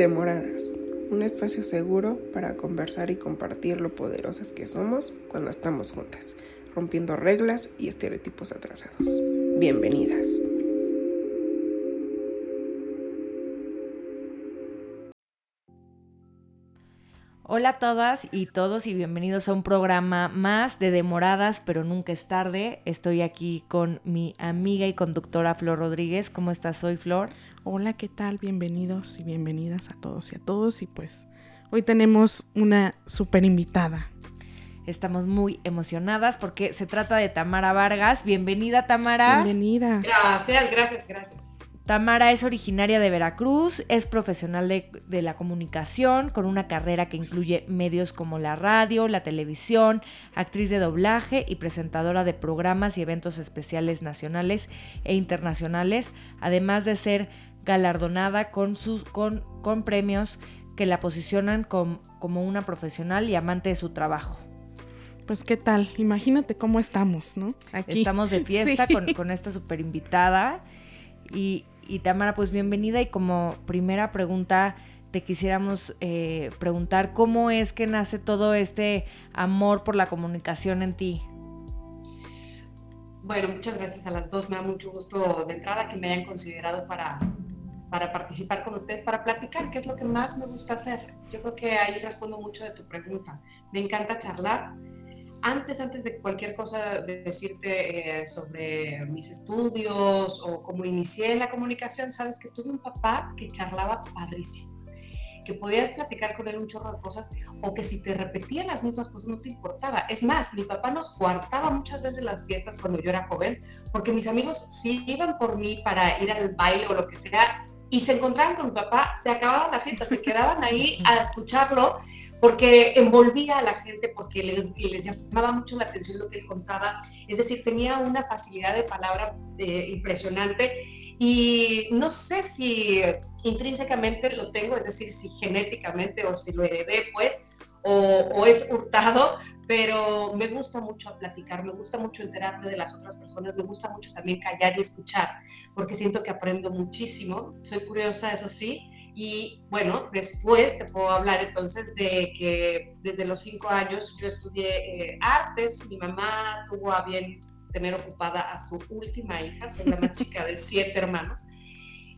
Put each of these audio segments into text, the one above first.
Demoradas, un espacio seguro para conversar y compartir lo poderosas que somos cuando estamos juntas, rompiendo reglas y estereotipos atrasados. Bienvenidas. Hola a todas y todos y bienvenidos a un programa más de Demoradas, pero nunca es tarde. Estoy aquí con mi amiga y conductora Flor Rodríguez. ¿Cómo estás hoy, Flor? Hola, ¿qué tal? Bienvenidos y bienvenidas a todos y a todos. Y pues hoy tenemos una súper invitada. Estamos muy emocionadas porque se trata de Tamara Vargas. Bienvenida, Tamara. Bienvenida. Gracias, gracias, gracias. Tamara es originaria de Veracruz, es profesional de, de, la comunicación con una carrera que incluye medios como la radio, la televisión, actriz de doblaje y presentadora de programas y eventos especiales nacionales e internacionales, además de ser galardonada con, sus, con, con premios que la posicionan com, como una profesional y amante de su trabajo. Pues qué tal, imagínate cómo estamos, ¿no? Aquí. Estamos de fiesta sí. con, con esta super invitada. Y, y Tamara, pues bienvenida y como primera pregunta te quisiéramos eh, preguntar cómo es que nace todo este amor por la comunicación en ti. Bueno, muchas gracias a las dos. Me da mucho gusto de entrada que me hayan considerado para, para participar con ustedes, para platicar, que es lo que más me gusta hacer. Yo creo que ahí respondo mucho de tu pregunta. Me encanta charlar antes, antes de cualquier cosa, de decirte eh, sobre mis estudios o cómo inicié la comunicación, sabes que tuve un papá que charlaba padrísimo, que podías platicar con él un chorro de cosas o que si te repetían las mismas cosas no te importaba. Es más, mi papá nos coartaba muchas veces las fiestas cuando yo era joven, porque mis amigos sí iban por mí para ir al baile o lo que sea y se encontraban con mi papá, se acababa la fiesta, se quedaban ahí a escucharlo porque envolvía a la gente, porque les, les, llamaba mucho la atención lo que él contaba. Es decir, tenía una facilidad de palabra eh, impresionante y no sé si intrínsecamente lo tengo, es decir, si genéticamente o si lo heredé, pues, o, o es hurtado, pero me gusta mucho platicar, me gusta mucho enterarme de las otras personas, me gusta mucho también callar y escuchar, porque siento que aprendo muchísimo, soy curiosa, eso sí, y bueno, después te puedo hablar entonces de que desde los cinco años yo estudié eh, artes, mi mamá tuvo a bien tener ocupada a su última hija, soy la más chica de siete hermanos.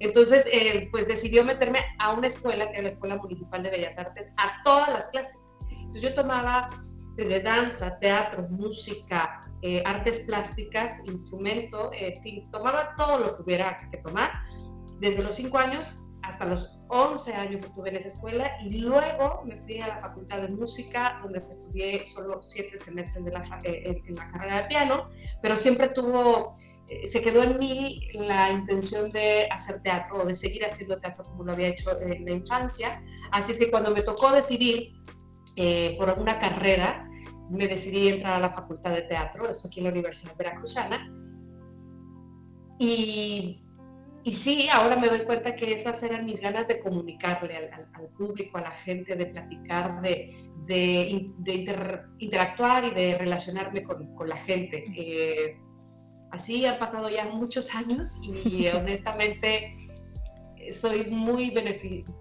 Entonces, eh, pues decidió meterme a una escuela, que era la Escuela Municipal de Bellas Artes, a todas las clases. Entonces yo tomaba desde danza, teatro, música, eh, artes plásticas, instrumento, en fin, tomaba todo lo que hubiera que tomar. Desde los cinco años hasta los 11 años estuve en esa escuela y luego me fui a la Facultad de Música, donde estudié solo siete semestres de la, eh, en, la carrera de piano, pero siempre tuvo, eh, se quedó en mí la intención de hacer teatro o de seguir haciendo teatro como lo había hecho en la infancia. Así es que cuando me tocó decidir eh, por una carrera, me decidí entrar a la Facultad de Teatro, esto aquí en la Universidad Veracruzana. Y y sí, ahora me doy cuenta que esas eran mis ganas de comunicarle al, al público, a la gente, de platicar, de, de, de inter, interactuar y de relacionarme con, con la gente. Eh, así han pasado ya muchos años y honestamente soy muy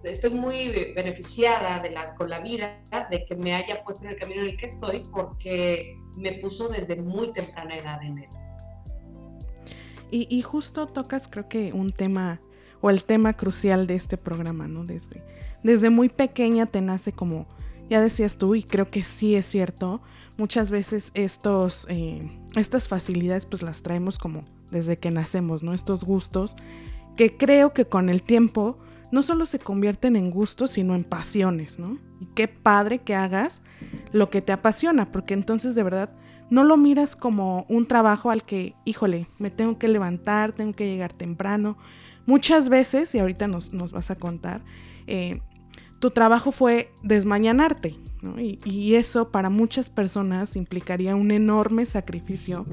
estoy muy beneficiada de la, con la vida de que me haya puesto en el camino en el que estoy porque me puso desde muy temprana edad en él. Y, y, justo tocas creo que un tema o el tema crucial de este programa, ¿no? Desde, desde muy pequeña te nace como, ya decías tú, y creo que sí es cierto, muchas veces estos, eh, estas facilidades pues las traemos como desde que nacemos, ¿no? Estos gustos que creo que con el tiempo no solo se convierten en gustos, sino en pasiones, ¿no? Y qué padre que hagas lo que te apasiona, porque entonces de verdad no lo miras como un trabajo al que, híjole, me tengo que levantar, tengo que llegar temprano. Muchas veces, y ahorita nos, nos vas a contar, eh, tu trabajo fue desmañanarte, ¿no? y, y, eso para muchas personas implicaría un enorme sacrificio,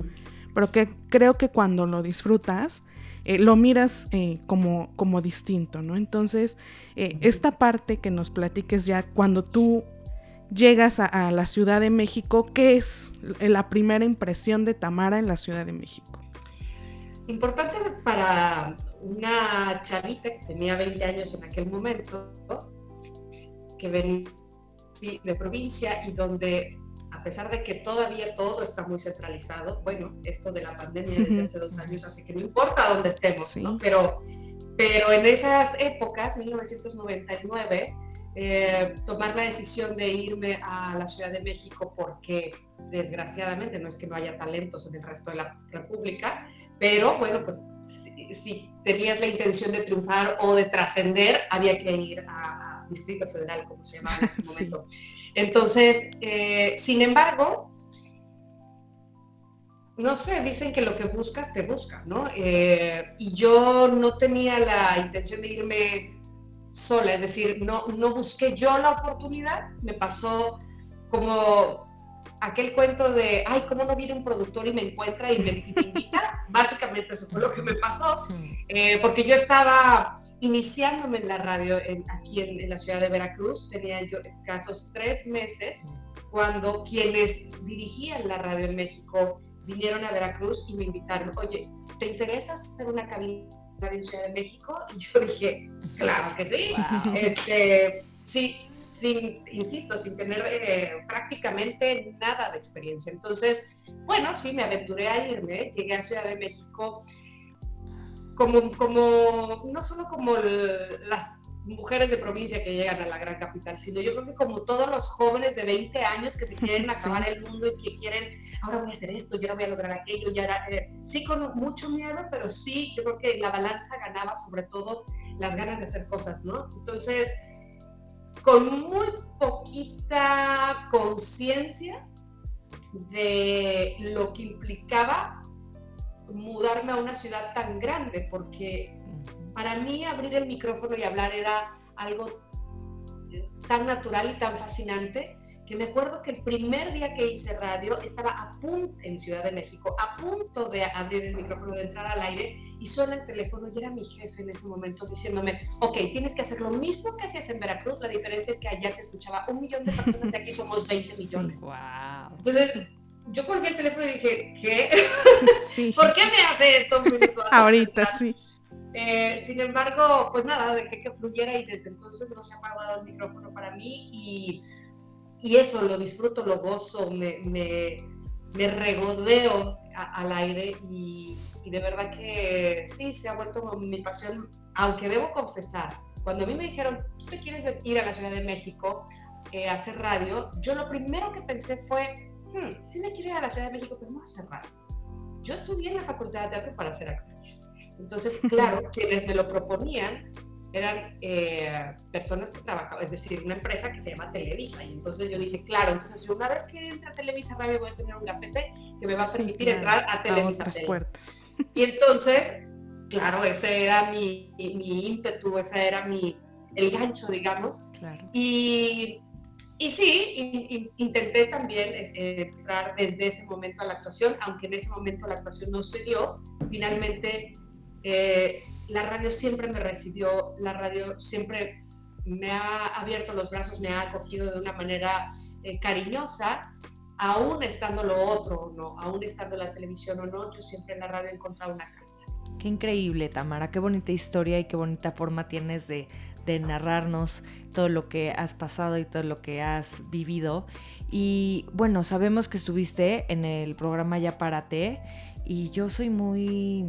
pero que creo que cuando lo disfrutas, eh, lo miras eh, como, como distinto, ¿no? Entonces, eh, esta parte que nos platiques ya cuando tú llegas a, a, la Ciudad de México, ¿qué es la primera impresión de Tamara en la Ciudad de México? Importante para una chavita que tenía 20 años en aquel momento, que venía de provincia y donde a pesar de que todavía todo está muy centralizado, bueno, esto de la pandemia desde hace dos años hace que no importa dónde estemos, ¿no? Pero, pero en esas épocas, 1999, eh, tomar la decisión de irme a la Ciudad de México porque desgraciadamente no es que no haya talentos en el resto de la República, pero bueno, pues si, tenías la intención de triunfar o de trascender, había que ir a, Distrito Federal, como se llamaba en ese momento. Entonces, eh, sin embargo, no sé, dicen que lo que buscas te busca, ¿no? Eh, y yo no tenía la intención de irme sola, es decir, no, no busqué yo la oportunidad, me pasó como aquel cuento de, ay, ¿cómo no viene un productor y me encuentra y me, invita? Básicamente eso fue lo que me pasó, eh, porque yo estaba iniciándome en la radio aquí en, la ciudad de Veracruz, tenía yo escasos tres meses cuando quienes dirigían la radio en México vinieron a Veracruz y me invitaron, oye, ¿te interesa hacer una cabina en Ciudad de México? Y yo dije, claro que sí, este, sí, sin, insisto, sin tener eh, prácticamente nada de experiencia. Entonces, bueno, sí, me aventuré a irme, llegué a Ciudad de México como, como no solo como las mujeres de provincia que llegan a la gran capital, sino yo creo que como todos los jóvenes de 20 años que se quieren acabar el mundo y que quieren, ahora voy a hacer esto, yo ahora voy a lograr aquello, ya era, eh, sí con mucho miedo, pero sí, yo creo que la balanza ganaba sobre todo las ganas de hacer cosas, ¿no? Entonces, con muy poquita conciencia de lo que implicaba mudarme a una ciudad tan grande, porque para mí abrir el micrófono y hablar era algo tan natural y tan fascinante que me acuerdo que el primer día que hice radio estaba a punto, en Ciudad de México, a punto de abrir el micrófono, de entrar al aire, y suena el teléfono y era mi jefe en ese momento diciéndome, ok, tienes que hacer lo mismo que hacías en Veracruz, la diferencia es que allá te escuchaba un millón de personas, de aquí somos 20 millones. wow. Entonces, yo colgué el teléfono y dije, ¿qué? Sí. ¿Por qué me hace esto? Ahorita, sí. Eh, sin embargo, pues nada, dejé que fluyera y desde entonces no se ha apagado el micrófono para mí y, y eso lo disfruto, lo gozo, me, me, me regodeo al aire y, y, de verdad que sí, se ha vuelto mi pasión, aunque debo confesar, cuando a mí me dijeron, tú te quieres ir a la Ciudad de México eh, a hacer radio, yo lo primero que pensé fue, hmm, sí me quiero ir a la Ciudad de México, pero no a cerrar. Yo estudié en la Facultad de Teatro para ser actriz. Entonces, claro, quienes me lo proponían eran eh, personas que trabajaban, es decir, una empresa que se llama Televisa. Y entonces yo dije, claro, entonces yo una vez que entre a Televisa Radio voy a tener un gafete que me va a permitir entrar a Televisa. A puertas. Y entonces, claro, ese era mi, mi ímpetu, ese era mi, el gancho, digamos. Claro. Y y sí, intenté también este, entrar desde ese momento a la actuación, aunque en ese momento la actuación no se dio. Finalmente, eh, la radio siempre me recibió, la radio siempre me ha abierto los brazos, me ha acogido de una manera eh, cariñosa, aún estando lo otro o no, aún estando la televisión o no, yo siempre en la radio he encontrado una casa. Qué increíble, Tamara, qué bonita historia y qué bonita forma tienes de, de narrarnos todo lo que has pasado y todo lo que has vivido. Y bueno, sabemos que estuviste en el programa Ya Párate y yo soy muy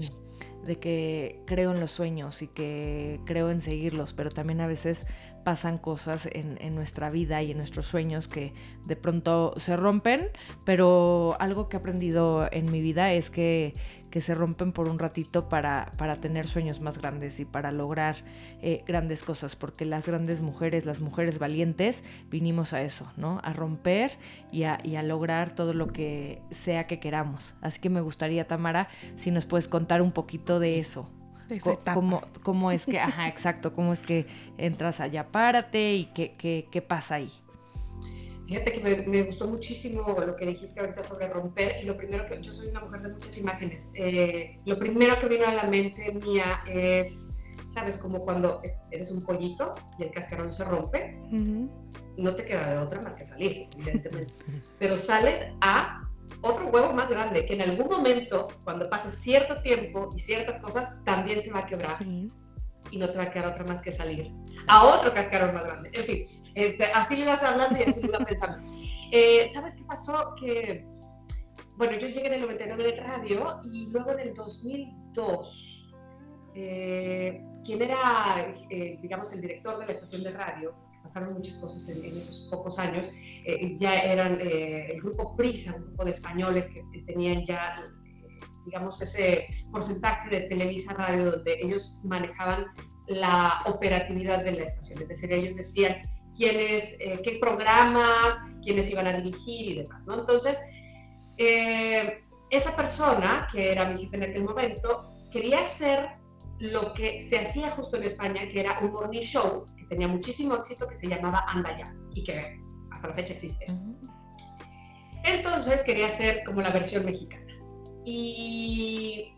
de que creo en los sueños y que creo en seguirlos, pero también a veces pasan cosas en, nuestra vida y en nuestros sueños que de pronto se rompen, pero algo que he aprendido en mi vida es que que se rompen por un ratito para, para tener sueños más grandes y para lograr eh, grandes cosas, porque las grandes mujeres, las mujeres valientes, vinimos a eso, ¿no? A romper y a, y a lograr todo lo que sea que queramos. Así que me gustaría, Tamara, si nos puedes contar un poquito de eso. ¿Cómo, ¿Cómo, es que, ajá, exacto, cómo es que entras allá, párate y qué, qué, qué pasa ahí? Fíjate que me, gustó muchísimo lo que dijiste ahorita sobre romper y lo primero que yo soy una mujer de muchas imágenes. Eh, lo primero que vino a la mente mía es, sabes, como cuando eres un pollito y el cascarón se rompe, no te queda de otra más que salir, evidentemente. Pero sales a otro huevo más grande que en algún momento, cuando pase cierto tiempo y ciertas cosas, también se va a quebrar. y no te va a quedar otra más que salir a otro cascarón más grande. En fin, este, así le vas hablando y así le vas pensando. Eh, ¿Sabes qué pasó? Que, bueno, yo llegué en el 99 en radio y luego en el 2002, eh, quien era, eh, digamos, el director de la estación de radio, pasaron muchas cosas en, esos pocos años, ya eran el grupo Prisa, un grupo de españoles que tenían ya digamos, ese porcentaje de Televisa Radio donde ellos manejaban la operatividad de la estación. Es decir, ellos decían quiénes, eh, qué programas, quiénes iban a dirigir y demás, ¿no? Entonces, eh, esa persona, que era mi jefe en aquel momento, quería hacer lo que se hacía justo en España, que era un morning show que tenía muchísimo éxito, que se llamaba Anda Ya, y que hasta la fecha existe. Entonces quería hacer como la versión mexicana. Y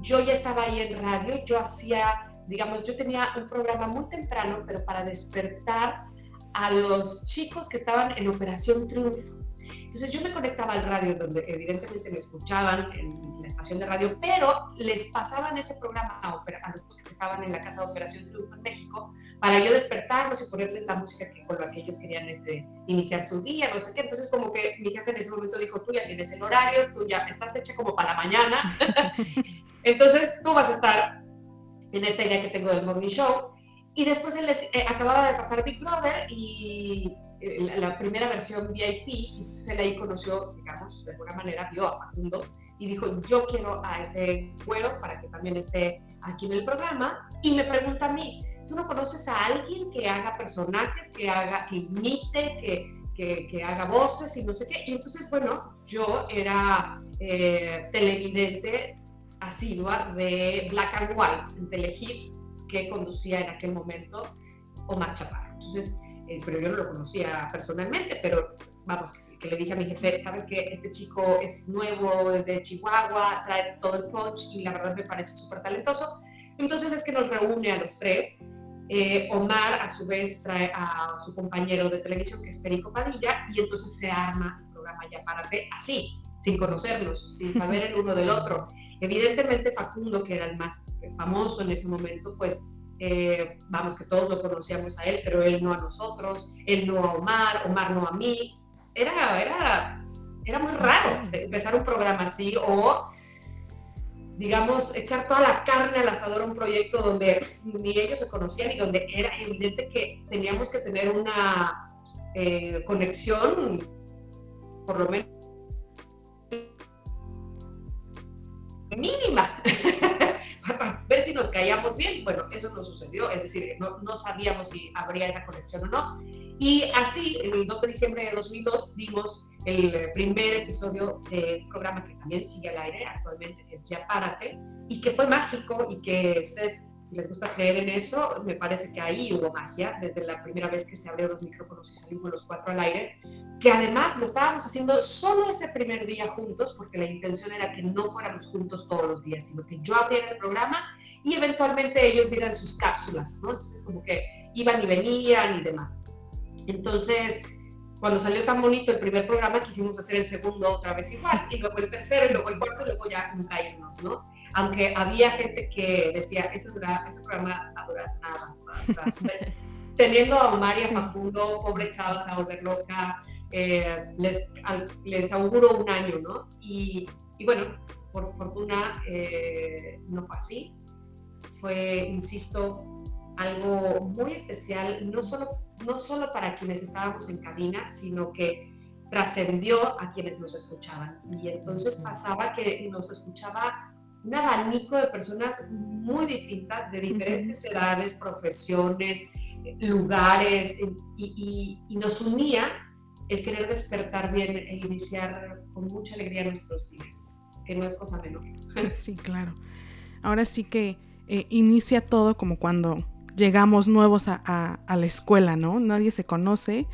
yo ya estaba ahí en radio, yo hacía digamos, yo tenía un programa muy temprano, pero para despertar a los chicos que estaban en Operación Triunfo. Entonces yo me conectaba al radio, donde evidentemente me escuchaban en la estación de radio, pero les pasaban ese programa a, a los que estaban en la casa de Operación Triunfo en México, para yo despertarlos y ponerles la música que, con la que ellos querían este, iniciar su día, no sé qué. Entonces como que mi jefe en ese momento dijo, tú ya tienes el horario, tú ya estás hecha como para la mañana, entonces tú vas a estar en esta idea que tengo del Morning Show. Y después él eh, acababa de pasar Big Brother y eh, la, primera versión VIP, entonces él ahí conoció, digamos, de alguna manera vio a Facundo y dijo, yo quiero a ese güero para que también esté aquí en el programa. Y me pregunta a mí, ¿tú no conoces a alguien que haga personajes, que haga, que imite, que, que, que haga voces y no sé qué? Y entonces, bueno, yo era eh, televidente asidua de Black and White en Telehit que conducía en aquel momento Omar Chaparro. Entonces, eh, pero yo no lo conocía personalmente, pero vamos, que, le dije a mi jefe, sabes que este chico es nuevo, es de Chihuahua, trae todo el punch y la verdad me parece súper talentoso. Entonces es que nos reúne a los tres. Eh, Omar a su vez trae a su compañero de televisión que es Perico Padilla y entonces se arma el programa Ya Párate así, sin conocerlos, sin saber el uno del otro. Evidentemente Facundo, que era el más famoso en ese momento, pues eh, vamos, que todos lo conocíamos a él, pero él no a nosotros, él no a Omar, Omar no a mí. Era, era, era muy raro empezar un programa así o, digamos, echar toda la carne al asador a un proyecto donde ni ellos se conocían y donde era evidente que teníamos que tener una eh, conexión, por lo menos mínima ver si nos caíamos bien. Bueno, eso no sucedió, es decir, no, no, sabíamos si habría esa conexión o no. Y así, el 2 de diciembre de 2002, vimos el primer episodio del programa que también sigue al aire actualmente, que es Ya Párate, y que fue mágico y que ustedes si les gusta creer en eso, me parece que ahí hubo magia, desde la primera vez que se abrieron los micrófonos y salimos los cuatro al aire, que además lo estábamos haciendo solo ese primer día juntos, porque la intención era que no fuéramos juntos todos los días, sino que yo abriera el programa y eventualmente ellos dieran sus cápsulas, ¿no? Entonces como que iban y venían y demás. Entonces, cuando salió tan bonito el primer programa, quisimos hacer el segundo otra vez igual, y luego el tercero, y luego el cuarto, y luego ya nunca irnos, ¿no? Aunque había gente que decía, ese, ese programa va a durar nada. O sea, teniendo a Omar y a Facundo, pobre chavas, a volver loca, eh, les, les auguro un año, ¿no? Y, y bueno, por fortuna eh, no fue así. Fue, insisto, algo muy especial, no solo, no solo para quienes estábamos en cabina, sino que trascendió a quienes nos escuchaban. Y entonces pasaba que nos escuchaba un abanico de personas muy distintas, de diferentes edades, profesiones, lugares, y, y, nos unía el querer despertar bien e iniciar con mucha alegría nuestros días, que no es cosa menor. Sí, claro. Ahora sí que eh, inicia todo como cuando llegamos nuevos a, la escuela, ¿no? Nadie se conoce,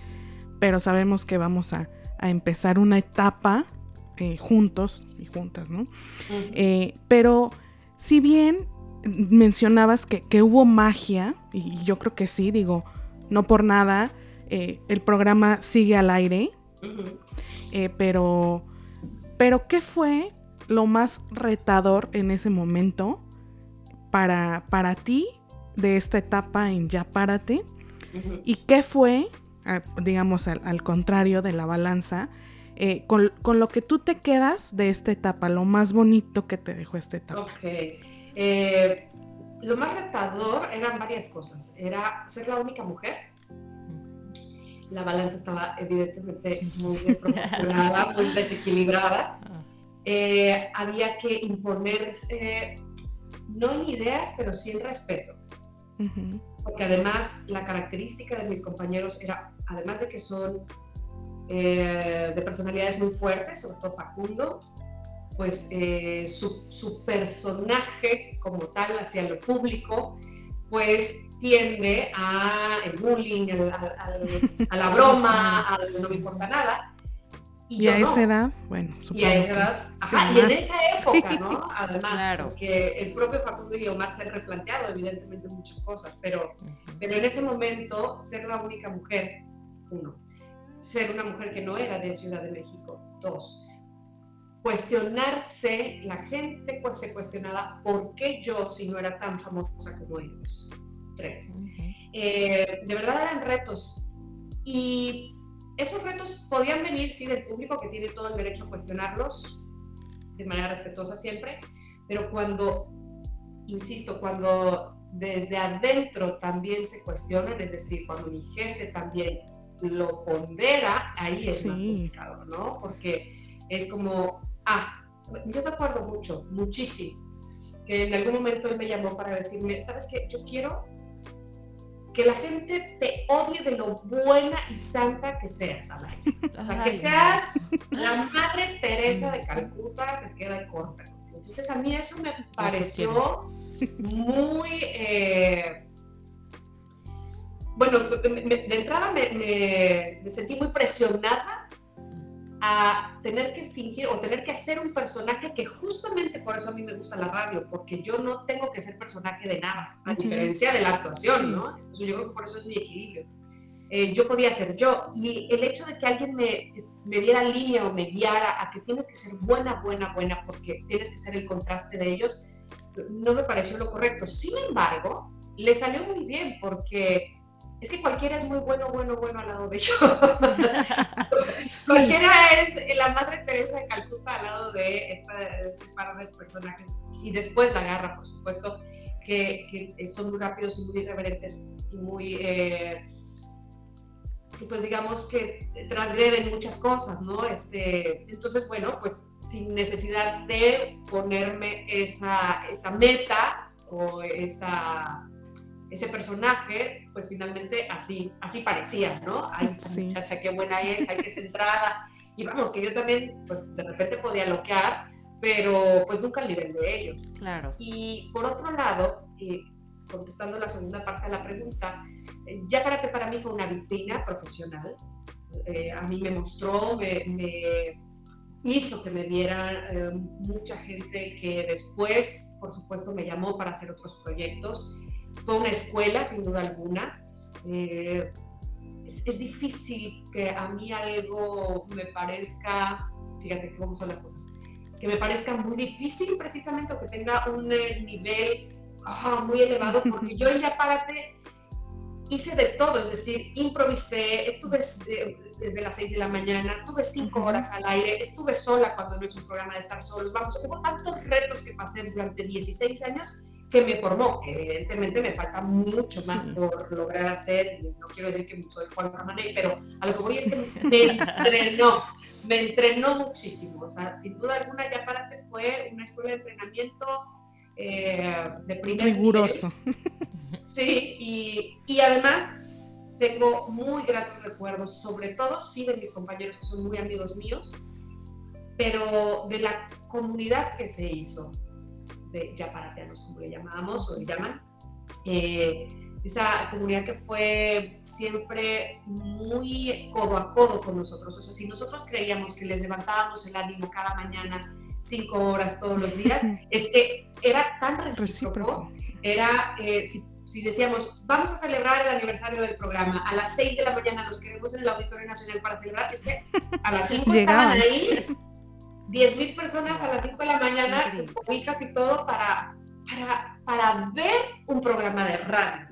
pero sabemos que vamos a, empezar una etapa eh, juntos y juntas, ¿no? Eh, pero si bien mencionabas que, hubo magia, y yo creo que sí, digo, no por nada, eh, el programa sigue al aire, pero, pero ¿qué fue lo más retador en ese momento para, para ti de esta etapa en Ya Párate y qué fue, digamos, al, contrario de la balanza, eh, con, lo que tú te quedas de esta etapa, lo más bonito que te dejó esta etapa. Ok. Eh, lo más retador eran varias cosas. Era ser la única mujer. La balanza estaba evidentemente muy desproporcionada, muy desequilibrada. Ah. Eh, había que imponer, no en ideas, pero sí en respeto. Porque además la característica de mis compañeros era, además de que son eh, de personalidades muy fuertes, sobre todo Facundo, pues eh, su, personaje como tal hacia lo público, pues tiende a el bullying, a la broma, al no me importa nada. Y, a esa edad, bueno, supongo. Y a esa edad, ajá, y en esa época, ¿no? Además, claro. porque el propio Facundo y Omar se han replanteado evidentemente muchas cosas, pero, pero en ese momento ser la única mujer, uno, ser una mujer que no era de Ciudad de México, dos, cuestionarse, la gente pues se cuestionaba por qué yo si no era tan famosa como ellos, tres. Eh, de verdad eran retos. Y esos retos podían venir, sí, del público que tiene todo el derecho a cuestionarlos de manera respetuosa siempre, pero cuando, insisto, cuando desde adentro también se cuestionan, es decir, cuando mi jefe también lo pondera, ahí es más complicado, ¿no? Porque es como, ah, yo me acuerdo mucho, muchísimo, que en algún momento él me llamó para decirme, ¿sabes qué? Yo quiero que la gente te odie de lo buena y santa que seas, Alay. O sea, que seas la madre Teresa de Calcuta, se queda corta. Entonces, a mí eso me pareció muy. Eh, bueno, de entrada me, me sentí muy presionada a tener que fingir o tener que hacer un personaje que justamente por eso a mí me gusta la radio, porque yo no tengo que ser personaje de nada, a diferencia de la actuación, ¿no? Entonces yo creo que por eso es mi equilibrio. Eh, yo podía ser yo y el hecho de que alguien me, me diera línea o me guiara a que tienes que ser buena, buena, buena, porque tienes que ser el contraste de ellos, no me pareció lo correcto. Sin embargo, le salió muy bien porque es que cualquiera es muy bueno, bueno, bueno al lado de ellos. Cualquiera es la Madre Teresa de Calcuta al lado de, este par de personajes. Y después la garra, por supuesto, que, son muy rápidos y muy irreverentes y muy, eh, pues digamos que transgreden muchas cosas, ¿no? Este, entonces, bueno, pues sin necesidad de ponerme esa, esa meta o esa ese personaje, pues finalmente así, así parecía, ¿no? Ay, esta muchacha, qué buena es, ay, qué centrada. Y vamos, que yo también, pues de repente podía loquear, pero pues nunca al nivel de ellos. Claro. Y por otro lado, contestando la segunda parte de la pregunta, eh, ya Karate para mí fue una vitrina profesional. Eh, a mí me mostró, me, hizo que me viera eh, mucha gente que después, por supuesto, me llamó para hacer otros proyectos fue una escuela, sin duda alguna. Eh, es, difícil que a mí algo me parezca, fíjate cómo son las cosas, que me parezca muy difícil precisamente o que tenga un eh, nivel ah, muy elevado, porque yo en Yapárate hice de todo, es decir, improvisé, estuve desde, las 6 de la mañana, tuve 5 horas al aire, estuve sola cuando no es un programa de estar solos, vamos, hubo tantos retos que pasé durante 16 años que me formó. Evidentemente me falta mucho más por lograr hacer, no quiero decir que soy Juan Camaney, pero a lo que voy es que me entrenó, me entrenó muchísimo. O sea, sin duda alguna, ya para que fue una escuela de entrenamiento eh, de primer Riguroso. Sí, y, y además tengo muy gratos recuerdos, sobre todo sí de mis compañeros que son muy amigos míos, pero de la comunidad que se hizo de yaparateanos, como le llamábamos o le llaman. Eh, esa comunidad que fue siempre muy codo a codo con nosotros. O sea, si nosotros creíamos que les levantábamos el ánimo cada mañana, cinco horas todos los días, es que era tan recíproco. Era, eh, si, si, decíamos, vamos a celebrar el aniversario del programa, a las seis de la mañana nos queremos en el Auditorio Nacional para celebrar, es que a las cinco estaban ahí 10 mil personas a las 5 de la mañana, ubicas y todo para, para para ver un programa de radio,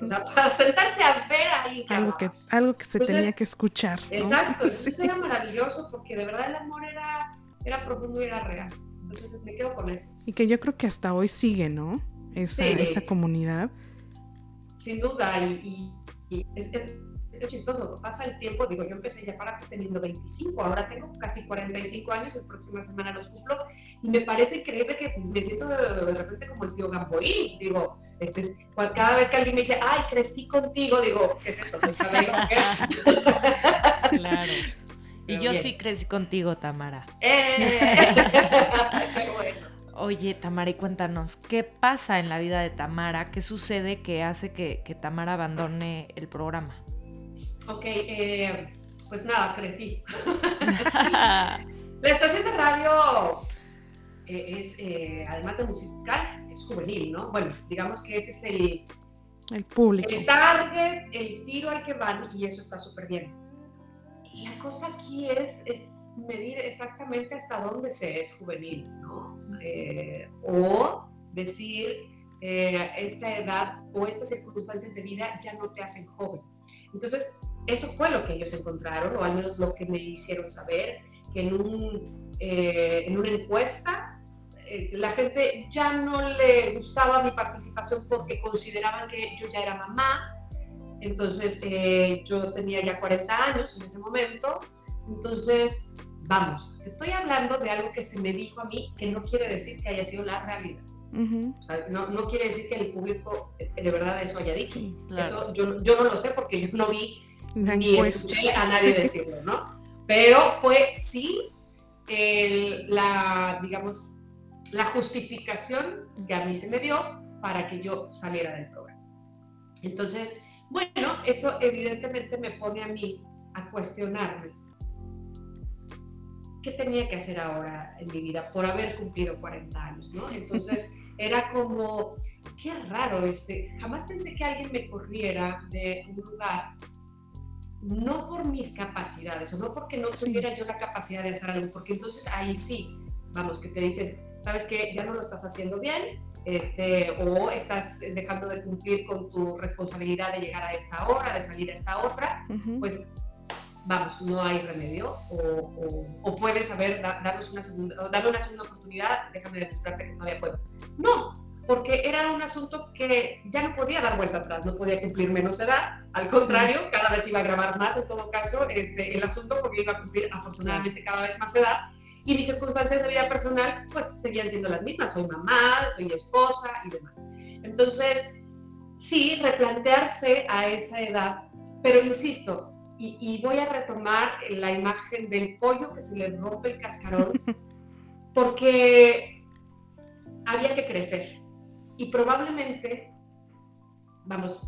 o sea, para sentarse a ver ahí. Algo que, algo que se tenía que escuchar. Exacto, eso era maravilloso porque de verdad el amor era, era profundo y era real. Entonces me quedo con eso. Y que yo creo que hasta hoy sigue, ¿no? Esa, esa comunidad. Sin duda, y, es, es, es, chistoso, pasa el tiempo, digo, yo empecé ya para teniendo 25, ahora tengo casi 45 años, la próxima semana los cumplo, y me parece increíble que me siento de, repente como el tío Gamboín, digo, este es, cada vez que alguien me dice, ay, crecí contigo, digo, ¿qué es esto? ¿Soy Chabelo? claro. Y yo sí crecí contigo, Tamara. ¡Eh! ¡Qué bueno! Oye, Tamara, y cuéntanos, ¿qué pasa en la vida de Tamara? ¿Qué sucede que hace que, Tamara abandone el programa? Ok, eh, pues nada, crecí. la estación de radio eh, es, eh, además de musical, es juvenil, ¿no? Bueno, digamos que ese es el, el público. El target, el tiro al que van, y eso está súper bien la cosa aquí es, es medir exactamente hasta dónde se es juvenil, ¿no? Eh, o decir, esta edad o estas circunstancias de vida ya no te hacen joven. Entonces, eso fue lo que ellos encontraron, o al menos lo que me hicieron saber, que en, un, eh, en una encuesta la gente ya no le gustaba mi participación porque consideraban que yo ya era mamá, entonces, eh, yo tenía ya 40 años en ese momento. Entonces, vamos, estoy hablando de algo que se me dijo a mí que no quiere decir que haya sido la realidad. O sea, no, no, quiere decir que el público eh, de verdad eso haya dicho. Eso yo, yo, no lo sé porque yo no vi ni escuché a nadie decirlo, ¿no? Pero fue sí el, la, digamos, la justificación que a mí se me dio para que yo saliera del programa. Entonces, bueno, eso evidentemente me pone a mí a cuestionarme qué tenía que hacer ahora en mi vida por haber cumplido 40 años, ¿no? Entonces era como, qué raro, este, jamás pensé que alguien me corriera de un lugar, no por mis capacidades, o no porque no tuviera yo la capacidad de hacer algo, porque entonces ahí sí, vamos, que te dicen, sabes que ya no lo estás haciendo bien, este, o estás dejando de cumplir con tu responsabilidad de llegar a esta hora, de salir a esta otra, pues vamos, no hay remedio, o, puedes haber, darnos una segunda, darle una segunda oportunidad, déjame demostrarte que todavía puedo. No, porque era un asunto que ya no podía dar vuelta atrás, no podía cumplir menos edad, al contrario, cada vez iba a grabar más en todo caso este, el asunto porque iba a cumplir afortunadamente cada vez más edad y mis circunstancias de vida personal pues seguían siendo las mismas. Soy mamá, soy esposa y demás. Entonces, sí, replantearse a esa edad, pero insisto, y, voy a retomar la imagen del pollo que se le rompe el cascarón, porque había que crecer. Y probablemente, vamos,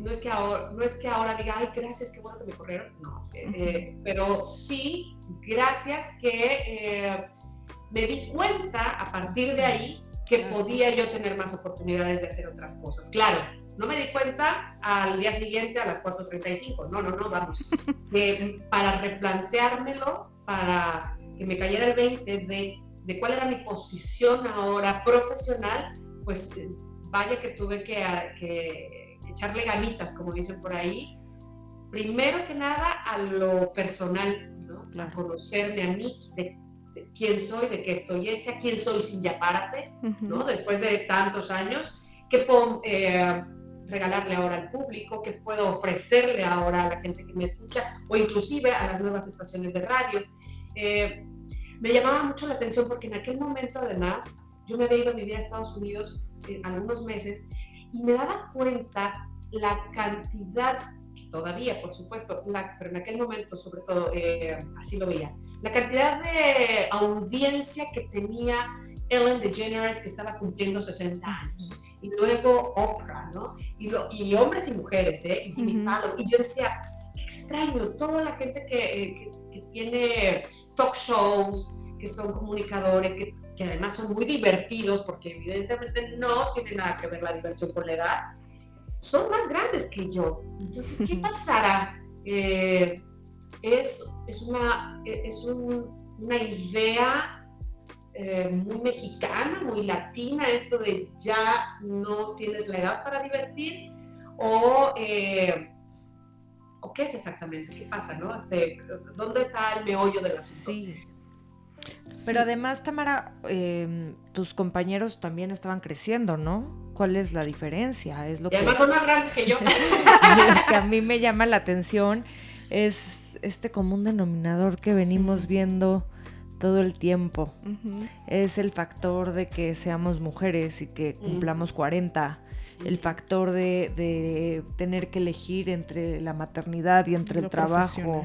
no, es que ahora, no es que ahora diga, ay, gracias, qué bueno que me corrieron, no, eh, eh, pero sí, gracias que eh, me di cuenta a partir de ahí que podía yo tener más oportunidades de hacer otras cosas. Claro, no me di cuenta al día siguiente a las 4.35, no, no, no, vamos, para replanteármelo, para que me cayera el 20 de, de cuál era mi posición ahora profesional, pues vaya que tuve que, que echarle ganitas, como dicen por ahí, primero que nada a lo personal, ¿no? A conocerme a mí, de, quién soy, de qué estoy hecha, quién soy sin ya párate, ¿no? Después de tantos años, qué puedo eh, regalarle ahora al público, qué puedo ofrecerle ahora a la gente que me escucha o inclusive a las nuevas estaciones de radio. Eh, me llamaba mucho la atención porque en aquel momento además yo me había ido a vivir a Estados Unidos eh, algunos meses y me daba cuenta la cantidad, todavía por supuesto, pero en aquel momento sobre todo eh, así lo veía, la cantidad de audiencia que tenía Ellen DeGeneres que estaba cumpliendo 60 años y luego Oprah, ¿no? Y, y hombres y mujeres, ¿eh? Y Jimmy Fallon. Y yo decía, qué extraño, toda la gente que, eh, que, tiene talk shows, que son comunicadores, que, que, además son muy divertidos, porque evidentemente no tiene nada que ver la diversión con la edad, son más grandes que yo. Entonces, ¿qué pasará? Eh, es, es, una, es una idea eh, muy mexicana, muy latina, esto de ya no tienes la edad para divertir, o, eh, o qué es exactamente, qué pasa, ¿no? Este, ¿Dónde está el meollo del asunto? Sí. Pero además, Tamara, em, tus compañeros también estaban creciendo, ¿no? ¿Cuál es la diferencia? Es lo y además son más grandes que yo. lo que a mí me llama la atención es este común denominador que venimos viendo todo el tiempo. Es el factor de que seamos mujeres y que cumplamos 40. El factor de, tener que elegir entre la maternidad y entre el trabajo.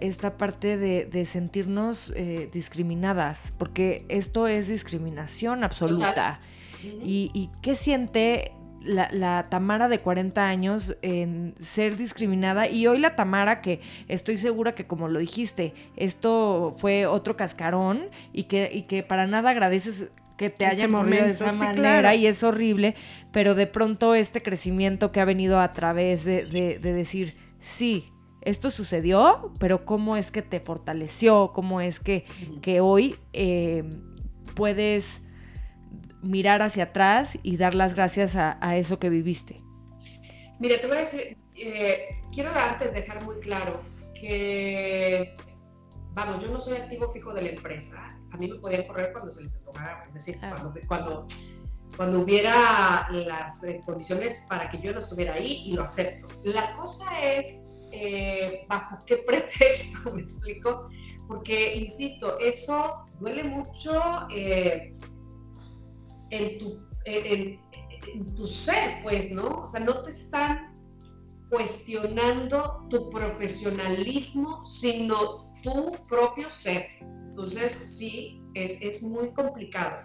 esta parte de, sentirnos eh, discriminadas, porque esto es discriminación absoluta. Y, ¿Y qué siente la, Tamara de 40 años en ser discriminada y hoy la Tamara que estoy segura que como lo dijiste, esto fue otro cascarón y que, y que para nada agradeces que te haya morrido de esa manera y es horrible, pero de pronto este crecimiento que ha venido a través de, de, decir, sí, esto sucedió, pero cómo es que te fortaleció, cómo es que, que hoy eh, puedes mirar hacia atrás y dar las gracias a, eso que viviste? Mira, te voy a decir, eh, quiero antes dejar muy claro que, vamos, yo no soy activo fijo de la empresa. A mí me podían correr cuando se les tocara, es decir, cuando, cuando, hubiera las eh, condiciones para que yo no estuviera ahí y lo acepto. La cosa es eh, bajo qué pretexto, me explico, porque, insisto, eso duele mucho en tu, en, tu ser, pues, ¿no? O sea, no te están cuestionando tu profesionalismo, sino tu propio ser. Entonces, sí, es, es muy complicado.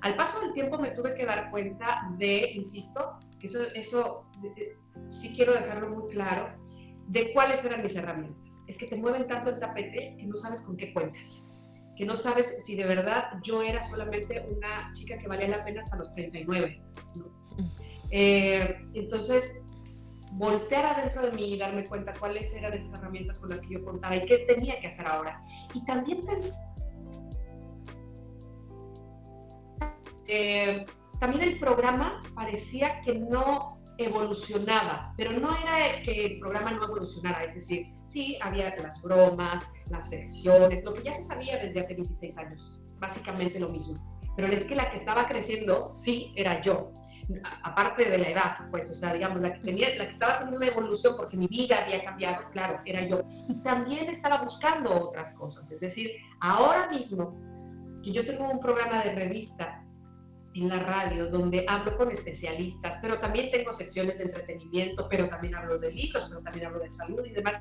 Al paso del tiempo me tuve que dar cuenta de, insisto, eso, eso sí quiero dejarlo muy claro, de cuáles eran mis herramientas. Es que te mueven tanto el tapete que no sabes con qué cuentas que no sabes si de verdad yo era solamente una chica que valía la pena hasta los 39. Eh, entonces, voltear adentro de mí y darme cuenta cuáles eran esas herramientas con las que yo contaba y qué tenía que hacer ahora. Y también pensé, eh, también el programa parecía que no evolucionaba, pero no era que el programa no evolucionara, es decir, sí había las bromas, las secciones, lo que ya se sabía desde hace 16 años, básicamente lo mismo. Pero es que la que estaba creciendo, sí, era yo, aparte de la edad, pues, o sea, digamos, la que, tenía, la que estaba teniendo una evolución porque mi vida había cambiado, claro, era yo. Y también estaba buscando otras cosas, es decir, ahora mismo que yo tengo un programa de revista en la radio, donde hablo con especialistas, pero también tengo secciones de entretenimiento, pero también hablo de libros, pero también hablo de salud y demás.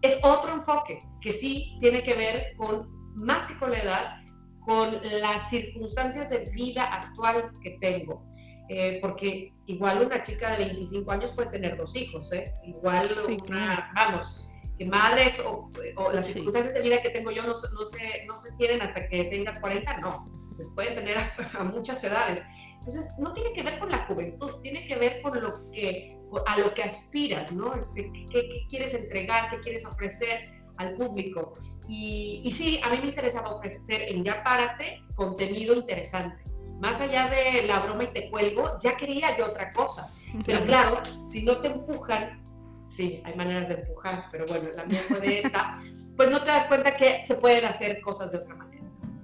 Es otro enfoque que sí tiene que ver con, más que con la edad, con las circunstancias de vida actual que tengo. Eh, porque igual una chica de 25 años puede tener dos hijos, ¿eh? igual una, vamos, que madres o, las circunstancias de vida que tengo yo no, no, se, no se tienen hasta que tengas 40, no se puede tener a, muchas edades. Entonces, no tiene que ver con la juventud, tiene que ver con lo que, a lo que aspiras, ¿no? Este, ¿qué, quieres entregar, qué quieres ofrecer al público? Y, y, sí, a mí me interesaba ofrecer en Ya Párate contenido interesante. Más allá de la broma y te cuelgo, ya quería yo otra cosa. Pero claro, si no te empujan, sí, hay maneras de empujar, pero bueno, la mía fue de esta, pues no te das cuenta que se pueden hacer cosas de otra manera.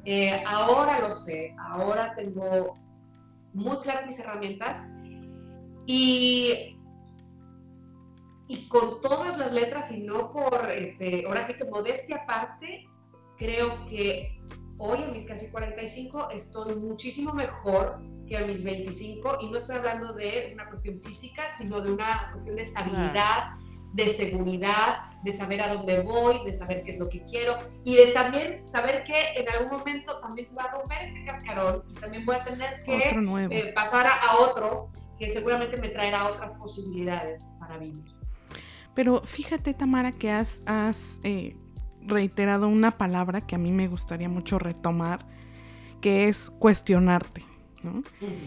Eh, ahora lo sé, ahora tengo muy claras mis herramientas y, y con todas las letras y no por, este, ahora sí que modestia aparte, creo que hoy en mis casi 45 estoy muchísimo mejor que a mis 25 y no estoy hablando de una cuestión física, sino de una cuestión de estabilidad de seguridad, de saber a dónde voy, de saber qué es lo que quiero y de también saber que en algún momento también se va a romper este cascarón y también voy a tener que eh, pasar a, otro que seguramente me traerá otras posibilidades para vivir. Pero fíjate, Tamara, que has, has eh, reiterado una palabra que a mí me gustaría mucho retomar, que es cuestionarte.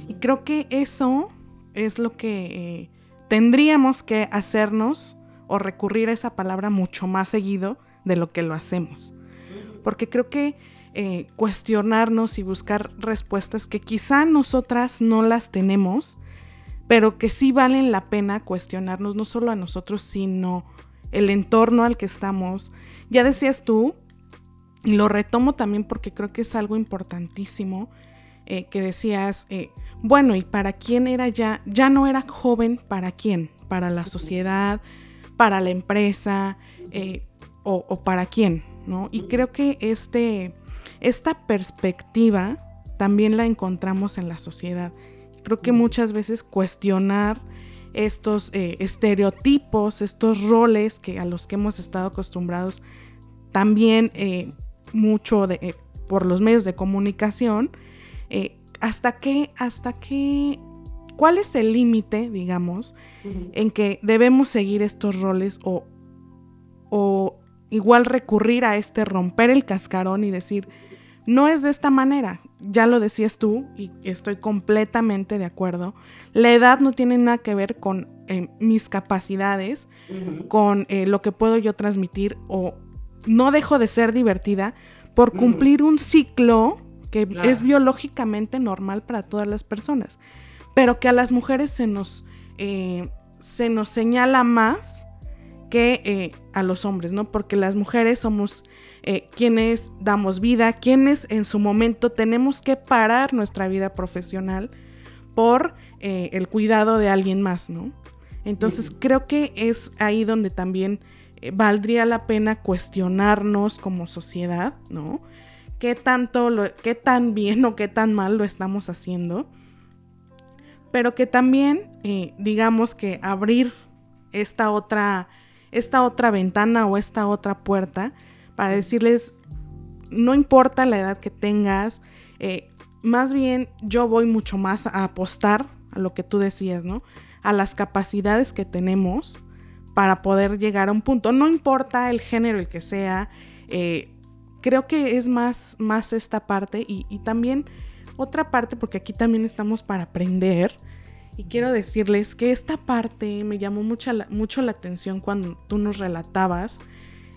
Y creo que eso es lo que eh, tendríamos que hacernos o recurrir a esa palabra mucho más seguido de lo que lo hacemos. Porque creo que eh, cuestionarnos y buscar respuestas que quizá nosotras no las tenemos, pero que sí valen la pena cuestionarnos, no solo a nosotros, sino el entorno al que estamos. Ya decías tú, y lo retomo también porque creo que es algo importantísimo, eh, que decías, eh, bueno, ¿y para quién era ya? Ya no era joven, ¿para quién? ¿Para la sociedad? ¿Para la empresa? o, o, para quién? ¿no? Y creo que este, esta perspectiva también la encontramos en la sociedad. Creo que muchas veces cuestionar estos eh, estereotipos, estos roles que, a los que hemos estado acostumbrados también eh, mucho de, eh, por los medios de comunicación, hasta qué, hasta qué, cuál es el límite, digamos, en que debemos seguir estos roles o, o igual recurrir a este romper el cascarón y decir, no es de esta manera, ya lo decías tú y estoy completamente de acuerdo, la edad no tiene nada que ver con eh, mis capacidades, con eh, lo que puedo yo transmitir o no dejo de ser divertida por cumplir un ciclo que es biológicamente normal para todas las personas, pero que a las mujeres se nos, eh, se nos señala más que eh, a los hombres, ¿no? Porque las mujeres somos eh, quienes damos vida, quienes en su momento tenemos que parar nuestra vida profesional por eh, el cuidado de alguien más, ¿no? Entonces creo que es ahí donde también valdría la pena cuestionarnos como sociedad, ¿no? ¿Qué tanto, lo, qué tan bien o qué tan mal lo estamos haciendo? Pero que también, digamos que abrir esta otra esta otra ventana o esta otra puerta para decirles, no importa la edad que tengas, eh, más bien yo voy mucho más a apostar a lo que tú decías, ¿no? A las capacidades que tenemos para poder llegar a un punto. No importa el género el que sea, eh, creo que es más, más esta parte y también otra parte, porque aquí también estamos para aprender, y quiero decirles que esta parte me llamó mucho la, mucho la atención cuando tú nos relatabas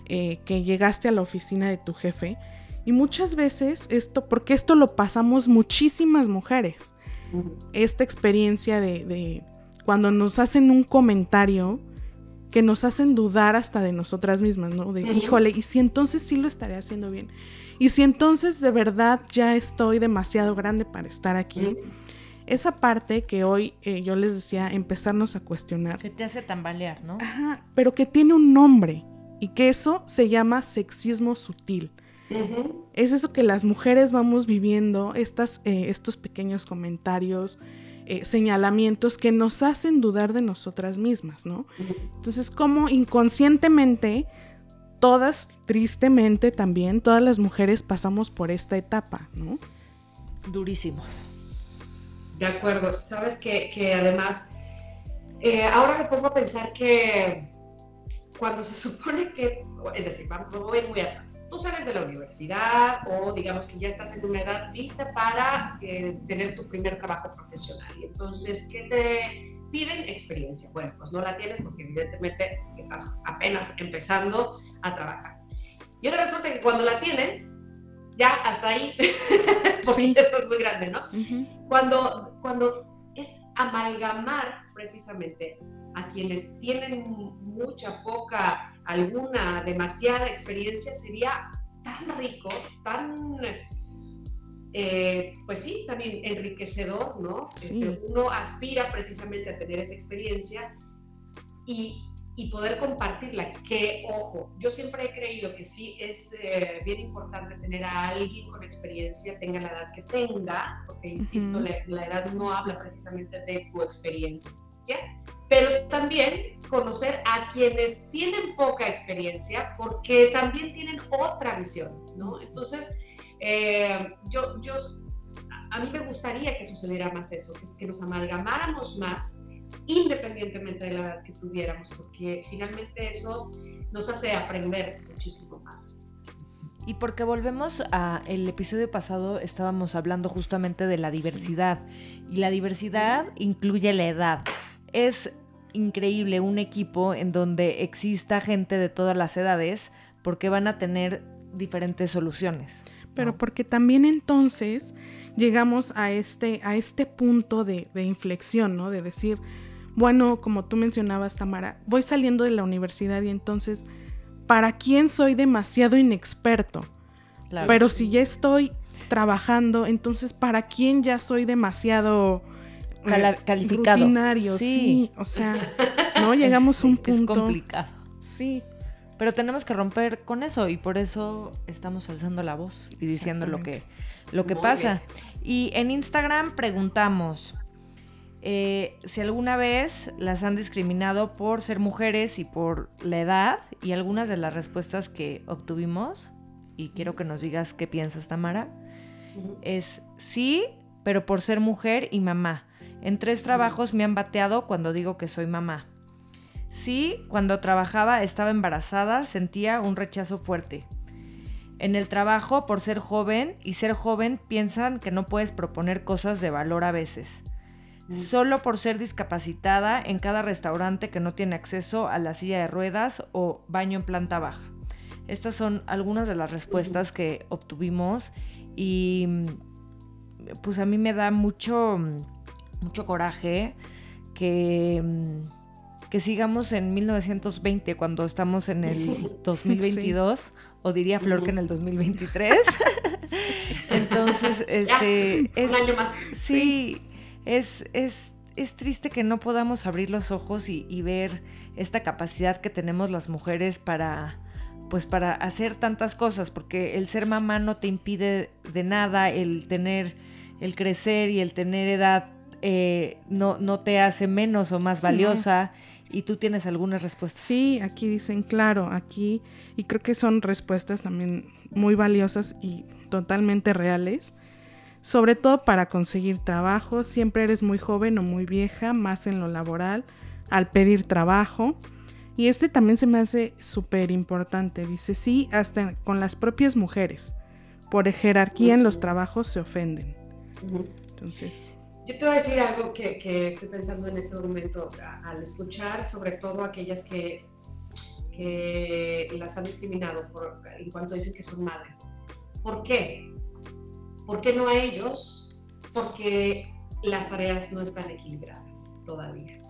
eh, que llegaste a la oficina de tu jefe. Y muchas veces esto, porque esto lo pasamos muchísimas mujeres, esta experiencia de, cuando nos hacen un comentario que nos hacen dudar hasta de nosotras mismas, ¿no? De, híjole, ¿y si entonces sí lo estaré haciendo bien? ¿Y si entonces de verdad ya estoy demasiado grande para estar aquí? esa parte que hoy eh, yo les decía, empezarnos a cuestionar. Que te hace tambalear, ¿no? Ajá, pero que tiene un nombre y que eso se llama sexismo sutil. Es eso que las mujeres vamos viviendo, estas, eh, estos pequeños comentarios, eh, señalamientos que nos hacen dudar de nosotras mismas, ¿no? Entonces, como inconscientemente, todas, tristemente también, todas las mujeres pasamos por esta etapa, ¿no? Durísimo. De acuerdo. Sabes que, que además, eh, ahora me pongo a pensar que cuando se supone que, es decir, vamos, voy muy atrás. Tú sales de la universidad o digamos que ya estás en una edad lista para eh, tener tu primer trabajo profesional. Y entonces, ¿qué te piden? Experiencia. Bueno, pues no la tienes porque evidentemente estás apenas empezando a trabajar. Y ahora resulta que cuando la tienes, ya hasta ahí, porque esto es muy grande, ¿no? cuando, cuando es amalgamar precisamente a quienes tienen mucha, poca, alguna, demasiada experiencia, sería tan rico, tan, eh, pues sí, también enriquecedor, ¿no? Este, uno aspira precisamente a tener esa experiencia y y poder compartirla. Que, ojo, yo siempre he creído que sí es eh, bien importante tener a alguien con experiencia, tenga la edad que tenga, porque, insisto, la, edad no habla precisamente de tu experiencia, pero también conocer a quienes tienen poca experiencia, porque también tienen otra visión, ¿no? Entonces, eh, yo, yo, a mí me gustaría que sucediera más eso, que, que nos amalgamáramos más independientemente de la edad que tuviéramos, porque finalmente eso nos hace aprender muchísimo más. Y porque volvemos a el episodio pasado estábamos hablando justamente de la diversidad y la diversidad incluye la edad. Es increíble un equipo en donde exista gente de todas las edades porque van a tener diferentes soluciones. Pero porque también entonces llegamos a este, a este punto de, de inflexión, ¿no? De decir, bueno, como tú mencionabas, Tamara, voy saliendo de la universidad y entonces, ¿para quién soy demasiado inexperto? Pero si ya estoy trabajando, entonces, ¿para quién ya soy demasiado eh, calificado? Rutinario, sí. O sea, no llegamos a un punto. Es complicado. Sí. Pero tenemos que romper con eso y por eso estamos alzando la voz y diciendo lo que, lo que pasa. Y en Instagram preguntamos, eh, si alguna vez las han discriminado por ser mujeres y por la edad y algunas de las respuestas que obtuvimos, y quiero que nos digas qué piensas Tamara, es sí, pero por ser mujer y mamá. En tres trabajos me han bateado cuando digo que soy mamá. Sí, cuando trabajaba estaba embarazada, sentía un rechazo fuerte. En el trabajo, por ser joven y ser joven, piensan que no puedes proponer cosas de valor a veces solo por ser discapacitada en cada restaurante que no tiene acceso a la silla de ruedas o baño en planta baja. Estas son algunas de las respuestas que obtuvimos y pues a mí me da mucho, mucho coraje que, que sigamos en 1920 cuando estamos en el 2022 o diría Flor que en el 2023. Entonces, este... es, un año más. sí es, triste que no podamos abrir los ojos y, ver esta capacidad que tenemos las mujeres para, pues para hacer tantas cosas, porque el ser mamá no te impide de nada, el tener, el crecer y el tener edad eh, no, no te hace menos o más valiosa. Y tú tienes algunas respuestas. Sí, aquí dicen, claro, aquí, y creo que son respuestas también muy valiosas y totalmente reales sobre todo para conseguir trabajo. Siempre eres muy joven o muy vieja, más en lo laboral, al pedir trabajo. Y este también se me hace súper importante. Dice, sí, hasta con las propias mujeres. Por jerarquía en los trabajos se ofenden. Entonces... Yo te voy a decir algo que, que estoy pensando en este momento al escuchar, sobre todo aquellas que, que las han discriminado por, en cuanto dicen que son madres. ¿Por qué? ¿Por qué no a ellos? Porque las tareas no están equilibradas todavía.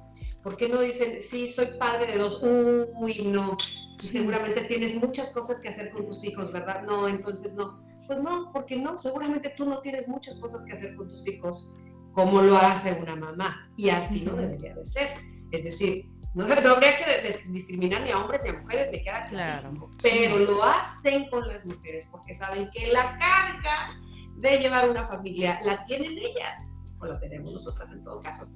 ¿Por qué no dicen, sí, soy padre de dos? Uy, no. Seguramente tienes muchas cosas que hacer con tus hijos, ¿verdad? No, entonces no. Pues no, porque no. Seguramente tú no tienes muchas cosas que hacer con tus hijos como lo hace una mamá. Y así no debería de ser. Es decir, no, habría que discriminar ni a hombres ni a mujeres, me queda clarísimo. Pero lo hacen con las mujeres porque saben que la carga de llevar una familia la tienen ellas, o la tenemos nosotras en todo caso.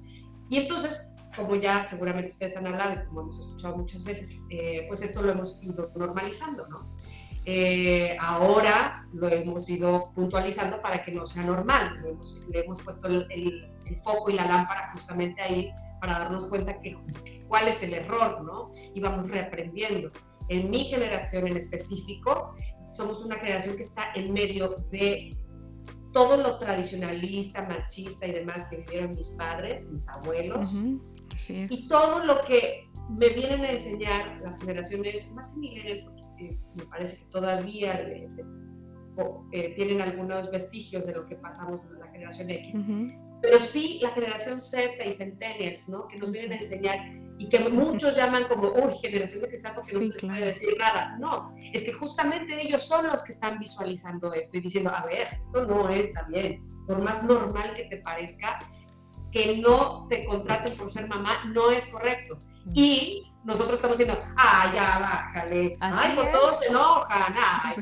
Y entonces, como ya seguramente ustedes han hablado y como hemos escuchado muchas veces, eh, pues esto lo hemos ido normalizando, ¿no? Eh, ahora lo hemos ido puntualizando para que no sea normal, le hemos puesto el, el, foco y la lámpara justamente ahí para darnos cuenta que cuál es el error, ¿no? Y vamos reaprendiendo. En mi generación en específico, somos una generación que está en medio de todo lo tradicionalista, machista y demás que vivieron mis padres, mis abuelos, y todo lo que me vienen a enseñar las generaciones más mileniales, porque eh, me parece que todavía este, eh, tienen algunos vestigios de lo que pasamos en la generación X, pero sí la generación Z y Centennials, ¿no? que nos vienen a enseñar y que muchos llaman como, uy, generación de cristal porque no se les puede decir nada. No, es que justamente ellos son los que están visualizando esto y diciendo, a ver, esto no está bien. Por más normal que te parezca, que no te contraten por ser mamá no es correcto. Y nosotros estamos diciendo, ah, ya, bájale. Ay, por todos se enojan.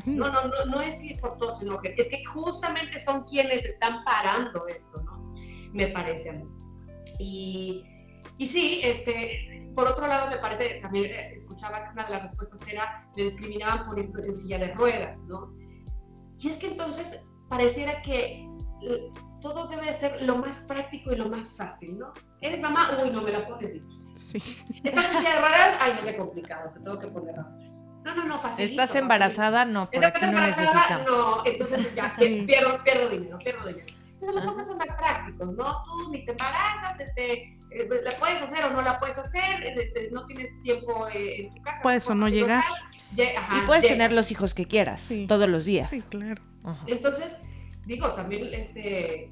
no, no, no, no es que por todos se enojen. Es que justamente son quienes están parando esto, ¿no? Me parece a mí. Y y sí, este, por otro lado, me parece, también eh, escuchaba que una de las respuestas era, me discriminaban por ir en silla de ruedas, ¿no? Y es que entonces pareciera que eh, todo debe ser lo más práctico y lo más fácil, ¿no? Eres mamá, uy, no me la pones difícil. Sí. Estás en silla de ruedas, ay, no es complicado, te tengo que poner ruedas. No, no, no, fácil. ¿Estás embarazada? No, por ¿Estás embarazada? No, entonces ya pierdo, pierdo dinero, pierdo dinero. Entonces los hombres son más prácticos, ¿no? Tú ni te embarazas, este, eh, la puedes hacer o no la puedes hacer, este, no tienes tiempo eh, en tu casa. Puedes o no llegar. y puedes tener los hijos que quieras, todos los días. Sí, claro. Entonces, digo, también, este,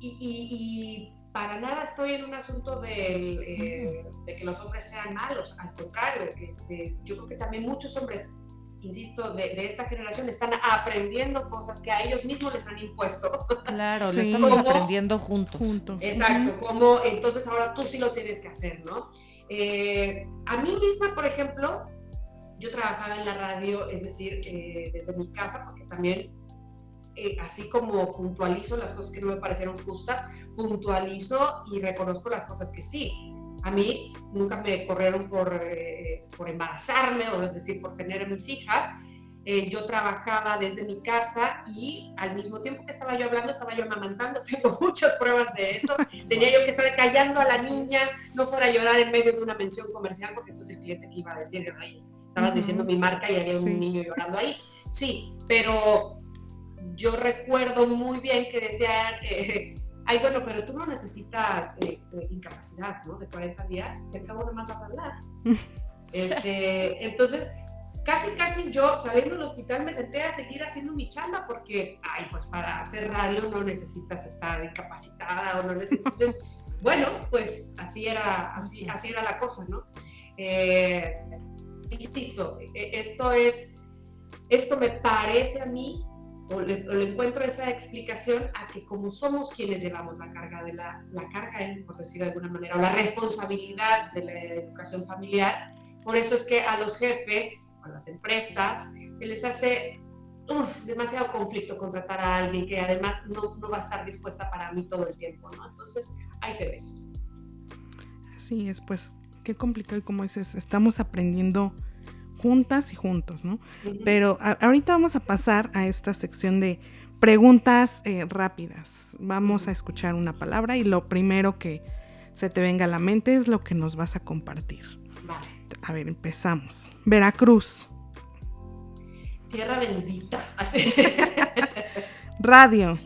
y, para nada estoy en un asunto eh, de, que los hombres sean malos, al contrario, este, yo creo que también muchos hombres insisto, de, esta generación están aprendiendo cosas que a ellos mismos les han impuesto. Claro, lo estamos aprendiendo juntos. juntos. Exacto, como entonces ahora tú sí lo tienes que hacer, ¿no? Eh, a mí misma, por ejemplo, yo trabajaba en la radio, es decir, eh, desde mi casa, porque también, eh, así como puntualizo las cosas que no me parecieron justas, puntualizo y reconozco las cosas que sí. A mí nunca me corrieron por, eh, por embarazarme o es decir, por tener a mis hijas. Eh, yo trabajaba desde mi casa y al mismo tiempo que estaba yo hablando, estaba yo amamantando. Tengo muchas pruebas de eso. Tenía yo que estar callando a la niña, no fuera a llorar en medio de una mención comercial, porque entonces el cliente que iba a decir, estabas diciendo mi marca y había un niño llorando ahí. Sí, pero yo recuerdo muy bien que decían, eh, ay, bueno, pero tú no necesitas eh, incapacidad, ¿no? De 40 días, si al cabo más vas a hablar. este, entonces, casi, casi yo saliendo del hospital me senté a seguir haciendo mi chamba porque, ay, pues para hacer radio no necesitas estar incapacitada o no necesitas... Entonces, bueno, pues así era, así, así era la cosa, ¿no? Eh, insisto, e, esto es, esto me parece a mí o le, encuentro esa explicación a que como somos quienes llevamos la carga de la, la carga, por decir de alguna manera, o la responsabilidad de la educación familiar, por eso es que a los jefes, a las empresas, se les hace demasiado conflicto contratar a alguien que además no, no, va a estar dispuesta para mí todo el tiempo, ¿no? Entonces, ahí te ves. Así es, pues qué complicado y como dices, estamos aprendiendo juntas y juntos, ¿no? Pero ahorita vamos a pasar a esta sección de preguntas eh, rápidas. Vamos a escuchar una palabra y lo primero que se te venga a la mente es lo que nos vas a compartir. Vale. A ver, empezamos. Veracruz. Tierra bendita. Radio.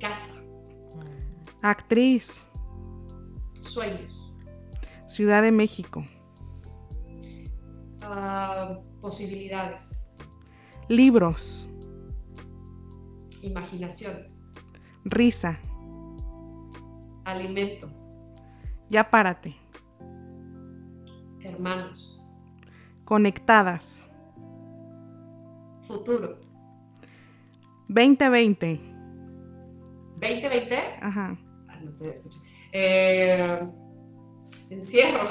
Casa. Actriz. Sueños. Ciudad de México posibilidades. Libros. Imaginación. Risa. Alimento. Ya párate. Hermanos. Conectadas. Futuro. 2020. ¿2020? Ajá. Ah, no te escuché. Eh, encierro.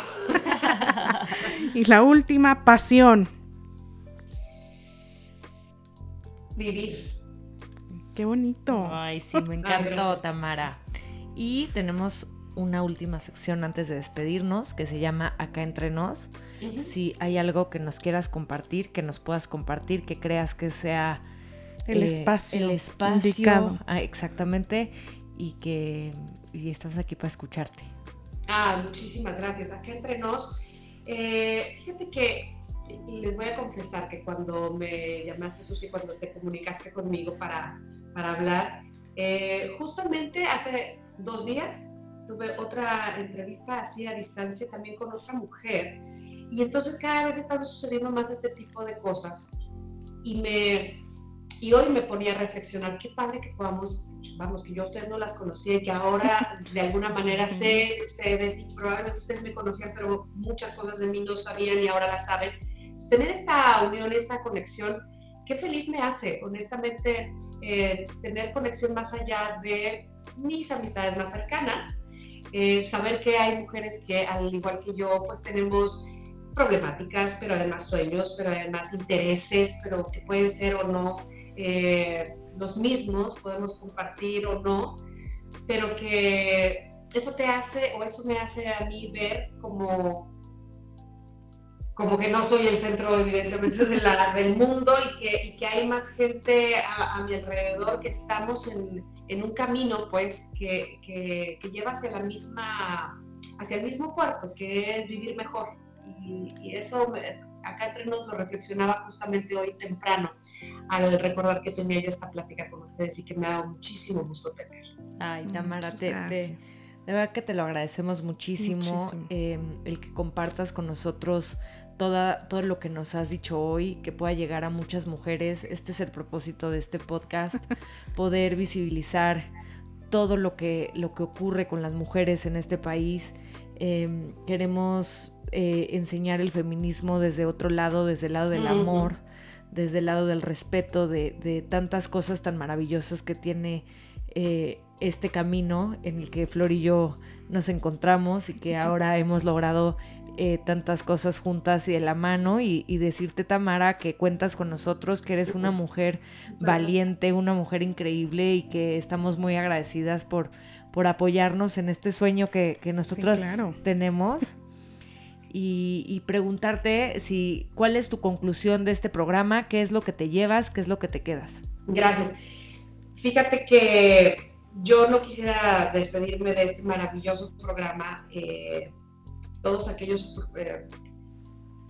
y la última, pasión. Vivir. Qué bonito. Ay, sí, me encantó, Tamara. Y tenemos una última sección antes de despedirnos que se llama Acá entre nos. Si hay algo que nos quieras compartir, que nos puedas compartir, que creas que sea el eh, espacio, el espacio indicado. Ah, exactamente, y que y estamos aquí para escucharte. Ah, muchísimas gracias. Acá entre nos. Eh, fíjate que les voy a confesar que cuando me llamaste, Susi, cuando te comunicaste conmigo para, para hablar, eh, justamente hace dos días tuve otra entrevista así a distancia también con otra mujer. Y entonces cada vez están sucediendo más este tipo de cosas. Y me, y hoy me ponía a reflexionar, qué padre que podamos, vamos, que yo a ustedes no las conocía y que ahora de alguna manera sé de ustedes y probablemente ustedes me conocían, pero muchas cosas de mí no sabían y ahora las saben. tener esta unión, esta conexión, qué feliz me hace, honestamente, eh, tener conexión más allá de mis amistades más cercanas, eh, saber que hay mujeres que al igual que yo, pues tenemos problemáticas, pero además sueños, pero además intereses, pero que pueden ser o no eh, los mismos, podemos compartir o no, pero que eso te hace o eso me hace a mí ver como como que no soy el centro evidentemente del mundo y que, que, hay más gente a, mi alrededor que estamos en, en un camino pues que, que, que, lleva hacia la misma hacia el mismo puerto que es vivir mejor. Y, y eso me, acá entre nos lo reflexionaba justamente hoy temprano al recordar que tenía yo esta plática con ustedes y que me ha dado muchísimo gusto tener. Ay, Tamara, te, De verdad que te lo agradecemos muchísimo, em, el que compartas con nosotros toda, todo lo que nos has dicho hoy, que pueda llegar a muchas mujeres. Este es el propósito de este podcast, poder visibilizar todo lo que, lo que ocurre con las mujeres en este país. Em, queremos eh, enseñar el feminismo desde otro lado, desde el lado del amor, desde el lado del respeto, de, tantas cosas tan maravillosas que tiene eh, este camino en el que Flor y yo nos encontramos y que ahora hemos logrado eh, tantas cosas juntas y de la mano y, decirte Tamara que cuentas con nosotros, que eres una mujer valiente, una mujer increíble y que estamos muy agradecidas por, por apoyarnos en este sueño que, que nosotros tenemos. Y, preguntarte si cuál es tu conclusión de este programa, qué es lo que te llevas, qué es lo que te quedas. Gracias. Fíjate que yo no quisiera despedirme de este maravilloso programa. Eh, todos aquellos eh,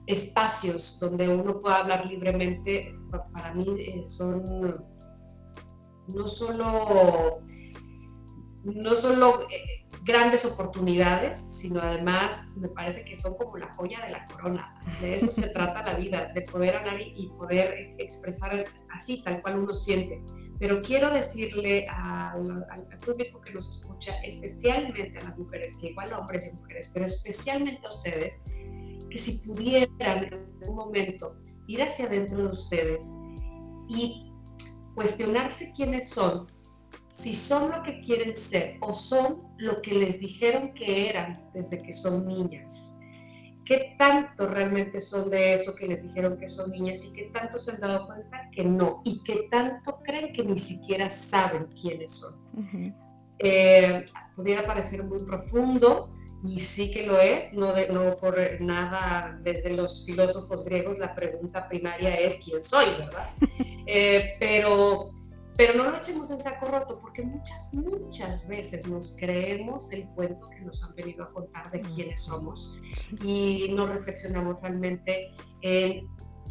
espacios donde uno pueda hablar libremente, para mí eh, son no solo, no solo eh, grandes oportunidades, sino además me parece que son como la joya de la corona. De eso se trata la vida, de poder hablar y poder expresar así, tal cual uno siente. Pero quiero decirle al, público que nos escucha, especialmente a las mujeres, que igual hombres y mujeres, pero especialmente a ustedes, que si pudieran en un momento ir hacia adentro de ustedes y cuestionarse quiénes son, si son lo que quieren ser o son lo que les dijeron que eran desde que son niñas qué tanto realmente son de eso que les dijeron que son niñas y qué tanto se han dado cuenta que no y qué tanto creen que ni siquiera saben quiénes son. Eh, pudiera parecer muy profundo y sí que lo es, no, de, no por nada desde los filósofos griegos la pregunta primaria es quién soy, ¿verdad? Eh, pero pero no lo echemos en saco roto porque muchas, muchas veces nos creemos el cuento que nos han venido a contar de quiénes somos y no reflexionamos realmente en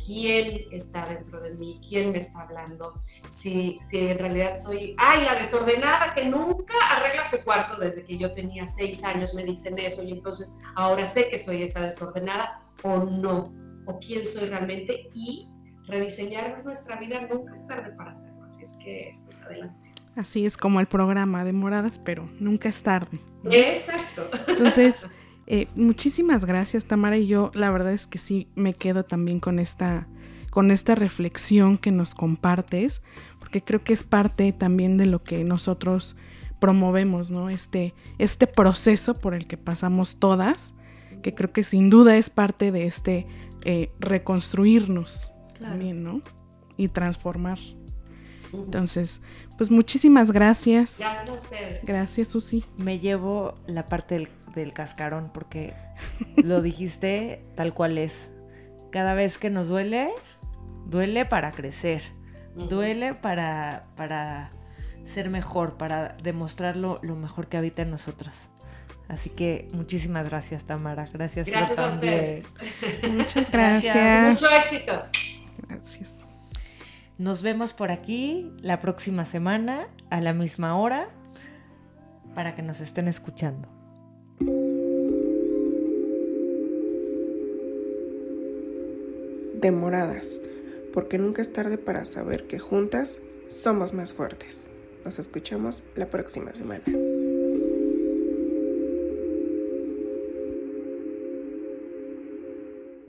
quién está dentro de mí, quién me está hablando, si, si en realidad soy, ay, la desordenada que nunca arregla su cuarto desde que yo tenía seis años, me dicen eso y entonces ahora sé que soy esa desordenada o no, o quién soy realmente y rediseñar nuestra vida nunca es tarde para hacerlo. Así es que, pues adelante. Así es como el programa de Moradas, pero nunca es tarde. Exacto. Entonces, eh, muchísimas gracias, Tamara. Y yo, la verdad es que sí me quedo también con esta, con esta reflexión que nos compartes, porque creo que es parte también de lo que nosotros promovemos, ¿no? Este, este proceso por el que pasamos todas, que creo que sin duda es parte de este eh, reconstruirnos también, ¿no? Y transformar. Entonces, pues muchísimas gracias. Gracias a ustedes. Gracias, Susi. Me llevo la parte del, cascarón porque lo dijiste tal cual es. Cada vez que nos duele, duele para crecer. Duele para, para ser mejor, para demostrar lo, mejor que habita en nosotras. Así que muchísimas gracias, Tamara. Gracias, gracias a ustedes. Muchas gracias. Mucho éxito. Gracias. Nos vemos por aquí la próxima semana a la misma hora para que nos estén escuchando. Demoradas, porque nunca es tarde para saber que juntas somos más fuertes. Nos escuchamos la próxima semana.